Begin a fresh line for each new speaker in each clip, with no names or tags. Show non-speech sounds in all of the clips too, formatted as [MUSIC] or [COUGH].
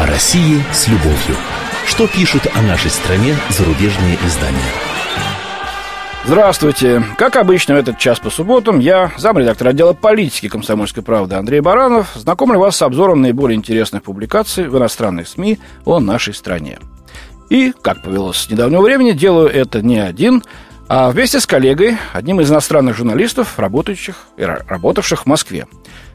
О России с любовью. Что пишут о нашей стране зарубежные издания?
Здравствуйте. Как обычно, в этот час по субботам я, замредактор отдела политики «Комсомольской правды» Андрей Баранов, знакомлю вас с обзором наиболее интересных публикаций в иностранных СМИ о нашей стране. И, как повелось с недавнего времени, делаю это не один, а вместе с коллегой, одним из иностранных журналистов, работающих и работавших в Москве.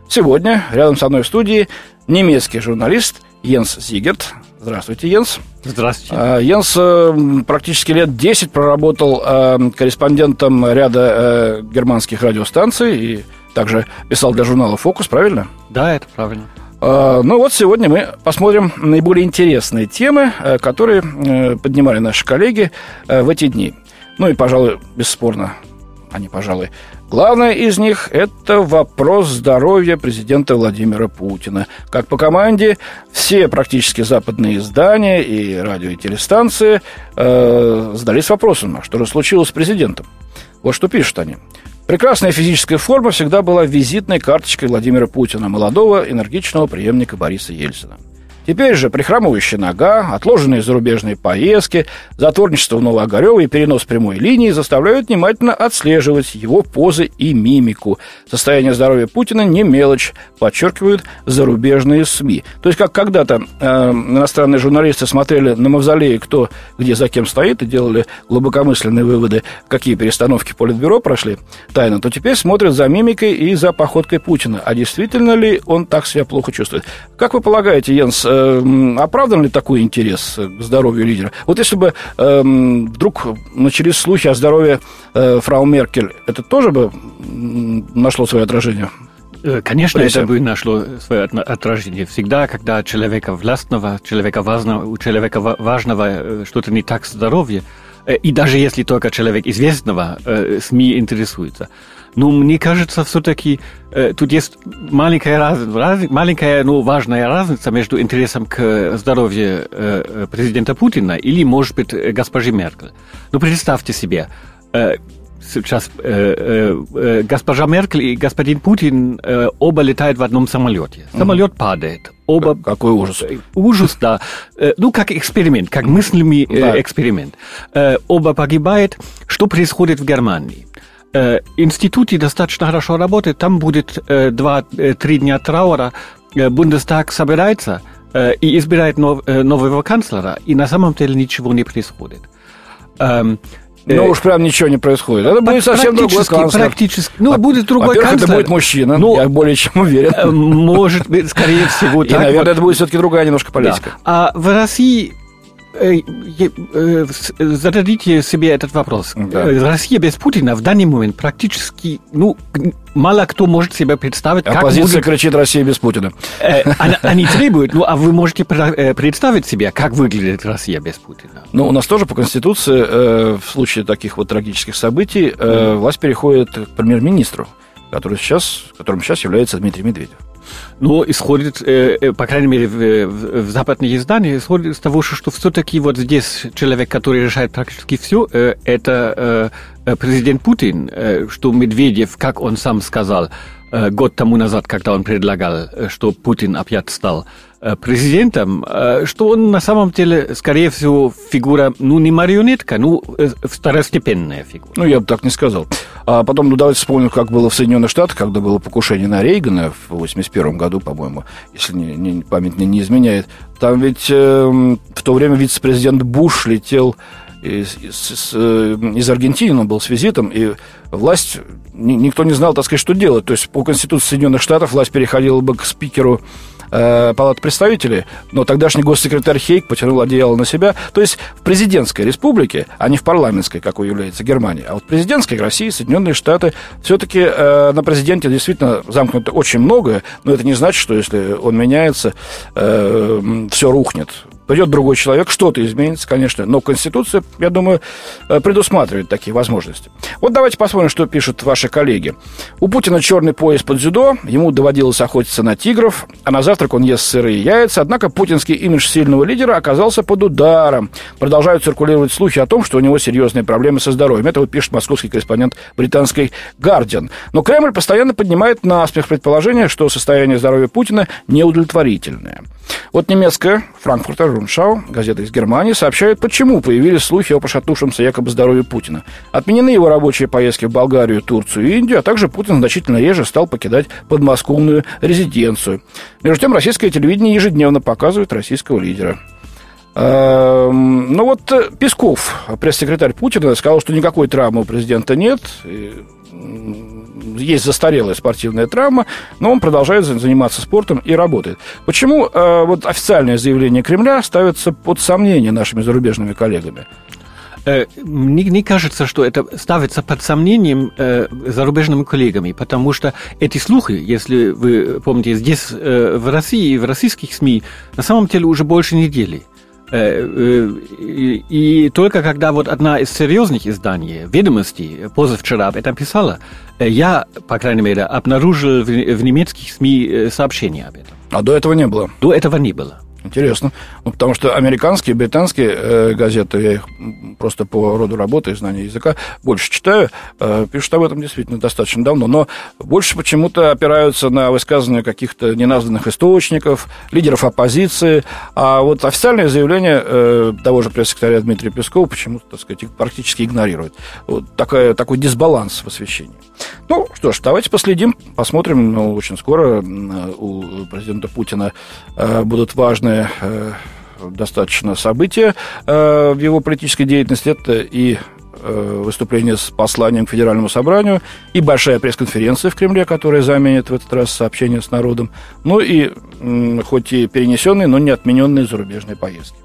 Сегодня рядом со мной в студии немецкий журналист Йенс Зигерт. Здравствуйте, Йенс.
Здравствуйте.
А, Йенс э, практически лет 10 проработал э, корреспондентом ряда э, германских радиостанций и также писал для журнала «Фокус», правильно?
Да, это правильно.
А, ну вот сегодня мы посмотрим наиболее интересные темы, которые поднимали наши коллеги в эти дни. Ну и, пожалуй, бесспорно, они, пожалуй, Главное из них – это вопрос здоровья президента Владимира Путина. Как по команде, все практически западные издания и радио и телестанции э, задались вопросом, а что же случилось с президентом. Вот что пишут они. Прекрасная физическая форма всегда была визитной карточкой Владимира Путина, молодого энергичного преемника Бориса Ельцина. Теперь же прихрамывающая нога, отложенные зарубежные поездки, затворничество в Новоогарево и перенос прямой линии заставляют внимательно отслеживать его позы и мимику. Состояние здоровья Путина не мелочь, подчеркивают зарубежные СМИ. То есть, как когда-то э, иностранные журналисты смотрели на мавзолеи, кто где за кем стоит, и делали глубокомысленные выводы, какие перестановки Политбюро прошли тайно, то теперь смотрят за мимикой и за походкой Путина. А действительно ли он так себя плохо чувствует? Как вы полагаете, Йенс, э, оправдан ли такой интерес к здоровью лидера? Вот если бы э, вдруг начались слухи о здоровье э, фрау Меркель, это тоже бы нашло свое отражение?
Э, конечно, это бы нашло свое отражение. Всегда, когда человека властного, человека важного, у человека важного э, что-то не так э, и даже если только человек известного, СМИ интересуется. Но мне кажется, все-таки э, тут есть маленькая, раз, раз, маленькая, но важная разница между интересом к здоровью э, президента Путина или, может быть, госпожи Меркель. Ну, представьте себе, э, сейчас э, э, госпожа Меркель и господин Путин э, оба летают в одном самолете. Самолет mm. падает. Оба...
Какой ужас.
Ужас, да. Э, ну, как эксперимент, как мысленный э, да. эксперимент. Э, оба погибают. Что происходит в Германии? Э, институте достаточно хорошо работает, там будет э, два-три дня траура, э, Бундестаг собирается э, и избирает нов, э, нового канцлера, и на самом деле ничего не происходит.
Ну уж прям ничего не происходит. Это будет совсем другой канцлер.
Практически. Ну, а, будет другой канцлер.
это будет мужчина, ну, я более чем уверен.
Может быть, скорее всего,
так. И, наверное, вот. это будет все-таки другая немножко политика.
Да. А в России Э, э, зададите себе этот вопрос. Да. Э, Россия без Путина в данный момент практически, ну, мало кто может себе представить,
как Оппозиция будет... кричит «Россия без Путина».
Они требуют, ну, а вы можете представить себе, как выглядит Россия без Путина?
Ну, у нас тоже по Конституции в случае таких вот трагических событий власть переходит к премьер-министру, который сейчас, которым сейчас является Дмитрий Медведев.
Ну, исходит, э, э, по крайней мере, в, в, в западных изданиях, исходит из того, что все-таки вот здесь человек, который решает практически все, э, это президент Путин, что Медведев, как он сам сказал, год тому назад, когда он предлагал, что Путин опять стал Э, президентом, э, что он на самом деле, скорее всего, фигура, ну, не марионетка, ну, э, второстепенная фигура.
Ну, я бы так не сказал. А потом, ну, давайте вспомним, как было в Соединенных Штатах, когда было покушение на Рейгана в 81 году, по-моему, если не, не, память не, не изменяет. Там ведь э, в то время вице-президент Буш летел из, из, из Аргентины, он был с визитом, и власть, никто не знал, так сказать, что делать. То есть по Конституции Соединенных Штатов власть переходила бы к спикеру э, Палаты представителей, но тогдашний госсекретарь Хейк потянул одеяло на себя. То есть в президентской республике, а не в парламентской, какой является Германия, а вот в президентской России, Соединенные Штаты, все-таки э, на президенте действительно замкнуто очень многое, но это не значит, что если он меняется, э, все рухнет. Придет другой человек, что-то изменится, конечно, но Конституция, я думаю, э, предусматривает такие возможности. Вот давайте посмотрим, что пишут ваши коллеги. У Путина черный пояс под дзюдо, ему доводилось охотиться на тигров, а на завтрак он ест сырые яйца, однако путинский имидж сильного лидера оказался под ударом. Продолжают циркулировать слухи о том, что у него серьезные проблемы со здоровьем. Это вот пишет московский корреспондент британской «Гардиан». Но Кремль постоянно поднимает на смех предположение, что состояние здоровья Путина неудовлетворительное. Вот немецкая Франкфуртер Руншау, газета из Германии, сообщает, почему появились слухи о пошатнувшемся якобы здоровье Путина. Отменены его рабочие поездки в Болгарию, Турцию и Индию, а также Путин значительно реже стал покидать подмосковную резиденцию. Между тем, российское телевидение ежедневно показывает российского лидера. Эм, ну вот э, Песков, пресс-секретарь Путина, сказал, что никакой травмы у президента нет. Есть застарелая спортивная травма, но он продолжает заниматься спортом и работает. Почему э, вот официальное заявление Кремля ставится под сомнение нашими зарубежными коллегами?
Э, мне, мне кажется, что это ставится под сомнением э, зарубежными коллегами, потому что эти слухи, если вы помните, здесь э, в России, в российских СМИ, на самом деле уже больше недели. Э, э, и только когда вот одна из серьезных изданий, «Ведомости», позавчера об этом писала, э, я, по крайней мере, обнаружил в немецких СМИ сообщение об этом.
А до этого не было?
До этого не было.
Интересно. Ну, потому что американские, британские э, газеты, я их просто по роду работы и знания языка больше читаю, э, пишут об этом действительно достаточно давно, но больше почему-то опираются на высказывания каких-то неназванных источников, лидеров оппозиции, а вот официальное заявление э, того же пресс-секретаря Дмитрия Пескова почему-то, так сказать, практически игнорирует. Вот такая, такой дисбаланс в освещении. Ну, что ж, давайте последим, посмотрим. Ну, очень скоро у президента Путина э, будут важные э, достаточно события э, в его политической деятельности. Это и выступление с посланием к Федеральному собранию, и большая пресс-конференция в Кремле, которая заменит в этот раз сообщение с народом, ну и хоть и перенесенные, но не отмененные зарубежные поездки.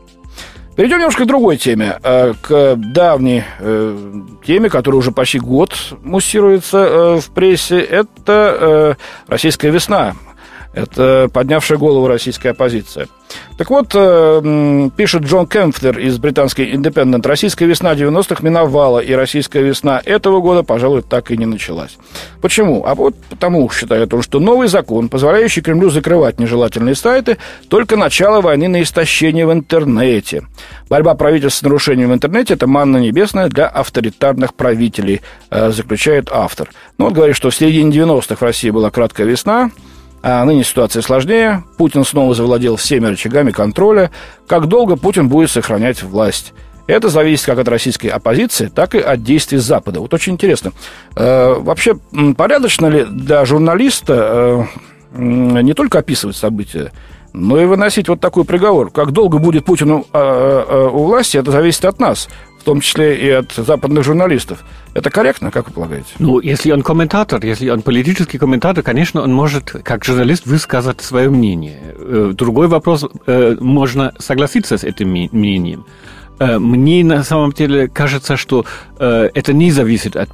Перейдем немножко к другой теме, э, к давней э, теме, которая уже почти год муссируется э, в прессе. Это российская весна, это поднявшая голову российская оппозиция. Так вот, э, пишет Джон Кемфлер из британской Independent, российская весна 90-х миновала, и российская весна этого года, пожалуй, так и не началась. Почему? А вот потому, считает он, что новый закон, позволяющий Кремлю закрывать нежелательные сайты, только начало войны на истощение в интернете. Борьба правительства с нарушением в интернете – это манна небесная для авторитарных правителей, э, заключает автор. Ну, он говорит, что в середине 90-х в России была краткая весна, а ныне ситуация сложнее. Путин снова завладел всеми рычагами контроля. Как долго Путин будет сохранять власть? Это зависит как от российской оппозиции, так и от действий Запада. Вот очень интересно. Э, вообще, порядочно ли для журналиста э, не только описывать события, но и выносить вот такой приговор? Как долго будет Путин у, э, у власти, это зависит от нас в том числе и от западных журналистов. Это корректно, как вы полагаете?
Ну, если он комментатор, если он политический комментатор, конечно, он может, как журналист, высказать свое мнение. Э, другой вопрос, э, можно согласиться с этим мнением. Э, мне на самом деле кажется, что это не зависит от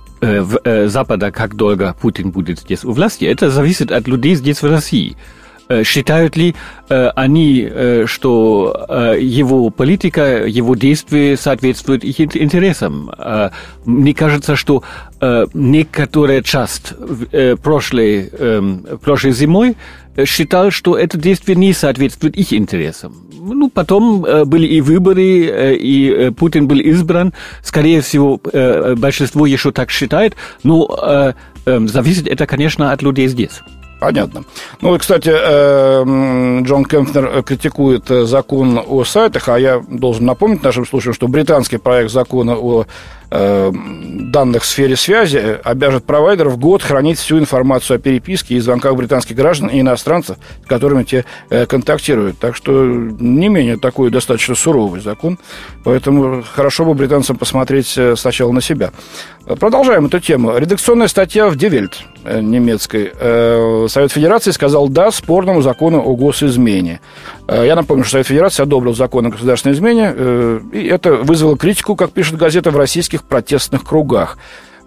Запада, как долго Путин будет здесь у власти. Это зависит от людей здесь в России. Э, считают ли э, они, э, что его политика, его действия соответствуют их интересам? Мне кажется, что некоторая часть прошлой, эм, прошлой зимой считал, что это действие не соответствует их интересам. Ну, потом были и выборы, и Путин был избран. Скорее всего, большинство еще так считает. Но эм, зависит это, конечно, от людей здесь.
Понятно. Ну, и, кстати, э, Джон Кемпнер критикует э, закон о сайтах, а я должен напомнить нашим слушателям, что британский проект закона о Э, данных в сфере связи обяжет провайдеров год хранить всю информацию о переписке и звонках британских граждан и иностранцев, с которыми те э, контактируют. Так что не менее такой достаточно суровый закон. Поэтому хорошо бы британцам посмотреть э, сначала на себя. Продолжаем эту тему. Редакционная статья в Die Welt немецкой. Совет Федерации сказал «да» спорному закону о госизмене. Я напомню, что Совет Федерации одобрил закон о государственной измене, и это вызвало критику, как пишет газета, в российских протестных кругах.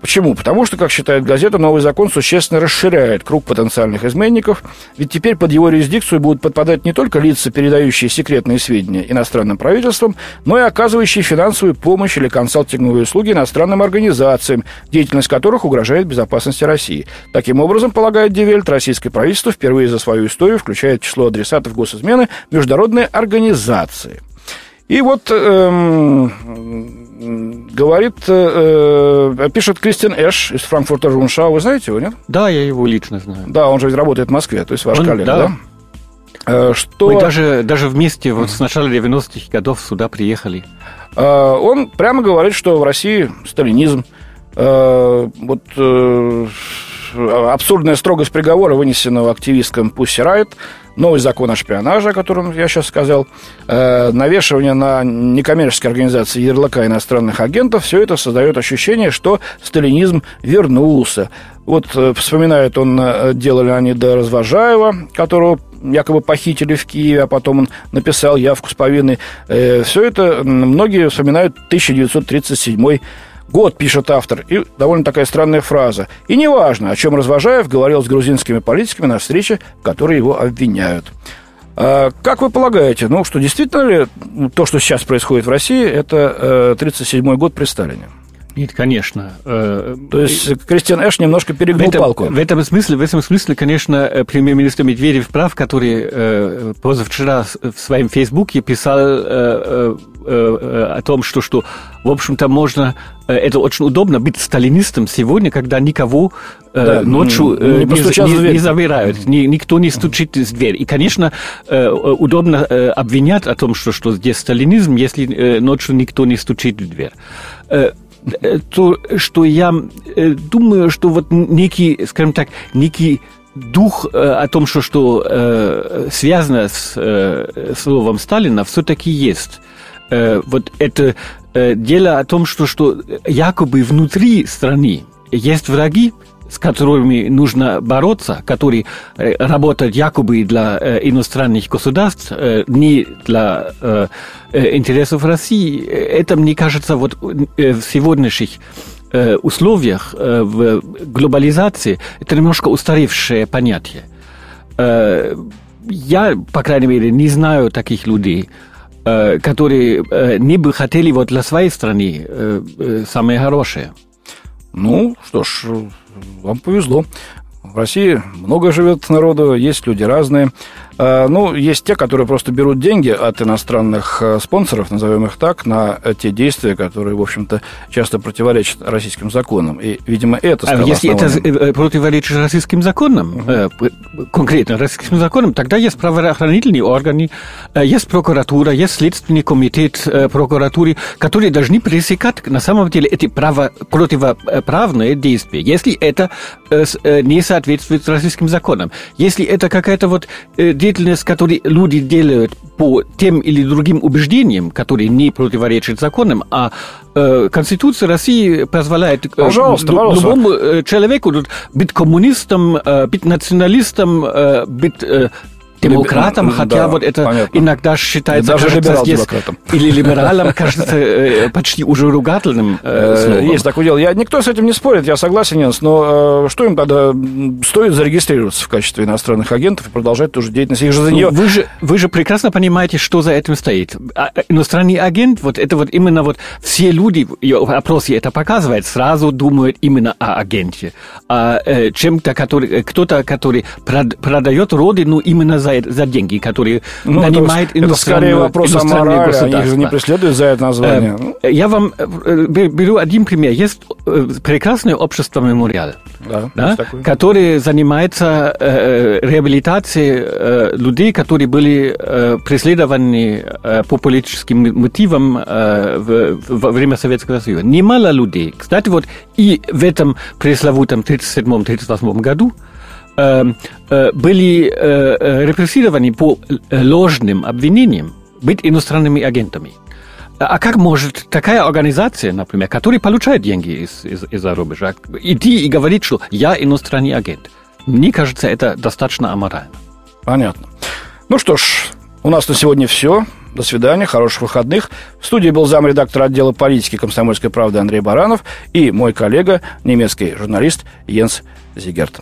Почему? Потому что, как считает газета, новый закон существенно расширяет круг потенциальных изменников, ведь теперь под его юрисдикцию будут подпадать не только лица, передающие секретные сведения иностранным правительствам, но и оказывающие финансовую помощь или консалтинговые услуги иностранным организациям, деятельность которых угрожает безопасности России. Таким образом, полагает Die Welt, российское правительство впервые за свою историю включает число адресатов госизмены международные организации. И вот эм, говорит, э, э, пишет Кристиан Эш из Frankfurter Rundschau. Вы знаете его, нет?
Да, я его лично знаю.
Да, он же ведь работает в Москве, то есть ваш он, коллега, да? да?
что... Мы даже, даже вместе вот с начала 90-х годов сюда приехали.
Он прямо говорит, что в России сталинизм, вот абсурдная строгость приговора, вынесенного активисткам Пусси Райт, новый закон о шпионаже, о котором я сейчас сказал, э, навешивание на некоммерческие организации ярлыка иностранных агентов, все это создает ощущение, что сталинизм вернулся. Вот э, вспоминает он э, дело Леонида Развожаева, которого якобы похитили в Киеве, а потом он написал явку с повинной. Все это многие вспоминают 1937 Год, пишет автор, и довольно такая странная фраза. И неважно, о чем Развожаев говорил с грузинскими политиками на встрече, в которой его обвиняют. А, как вы полагаете, ну что действительно ли то, что сейчас происходит в России, это 1937 год при Сталине?
Нет, конечно.
Э, То есть Кристиан Эш немножко перегнул
в этом,
палку.
В этом смысле, в этом смысле, конечно, э, премьер-министр Медведев прав, который э, позавчера в своем фейсбуке писал э, э, о том, что, что в общем-то, можно... Э, это очень удобно быть сталинистом сегодня, когда никого э, да, ночью э, не, не, не, не забирают, ни, никто не стучит в дверь. И, конечно, э, удобно э, обвинять о том, что, что здесь сталинизм, если э, ночью никто не стучит в дверь. Э, Э, то, что я э, думаю, что вот некий, скажем так, некий дух э, о том, что, что связано с словом Сталина, все-таки есть. Вот это дело о том, что, что якобы внутри страны есть враги, с которыми нужно бороться, которые э, работают якобы для э, иностранных государств, э, не для интересов России, это, мне кажется, вот в сегодняшних условиях в глобализации это немножко устаревшее понятие. Я, по крайней мере, не знаю таких людей, которые не бы хотели вот для своей страны самое хорошее.
Ну, что ж, вам повезло. В России много живет народу, есть люди разные. А, ну, есть те, которые просто берут деньги от иностранных э, спонсоров, назовем их так, на те действия, которые, в общем-то, часто противоречат российским законам. И, видимо, это
стало А если основным... это э, противоречит российским законам, угу. конкретно российским законам, тогда есть правоохранительные органы, есть прокуратура, есть следственный комитет прокуратуры, которые должны пресекать на самом деле эти право, противоправные действия, если это не соответствует российским законам. Если это какая-то вот деятельность, которую люди делают по тем или другим убеждениям, которые не противоречат законам, а э, Конституция России позволяет э,
пожалуйста, пожалуйста.
любому э, человеку быть коммунистом, э, быть националистом, э, быть э, демократом, хотя да, вот это понятно. иногда считается...
даже либерал-демократом.
Или [LAUGHS] либералом, кажется, э, почти уже ругательным э,
э. Есть такое дело. Я, никто с этим не спорит, я согласен, Янс, но что им тогда стоит зарегистрироваться в качестве иностранных агентов и продолжать ту же деятельность? Их же за нее...
Вы же, вы же прекрасно понимаете, что за этим стоит. А, иностранный агент, вот это вот именно вот все люди, в опросе это показывает, сразу думают именно о агенте. А чем-то, который, кто-то, который продает родину именно за за, за деньги, которые ну, нанимает
это, это скорее вопрос о морали, они же не преследуют за это название.
Э, я вам э, беру один пример. Есть э, прекрасное общество «Мемориал», да, да, которое занимается э, реабилитацией э, людей, которые были э, преследованы э, по политическим мотивам э, в, во время Советского Союза. Немало людей. Кстати, вот и в этом пресловутом 37-38 году э, были э, репрессированы по ложным обвинениям быть иностранными агентами. А как может такая организация, например, которая получает деньги из, из, из-за рубежа, идти и говорить, что я иностранный агент? Мне кажется, это достаточно аморально.
Понятно. Ну что ж, у нас на сегодня все. До свидания, хороших выходных. В студии был замредактор отдела политики комсомольской правды Андрей Баранов и мой коллега, немецкий журналист Йенс Зигерт.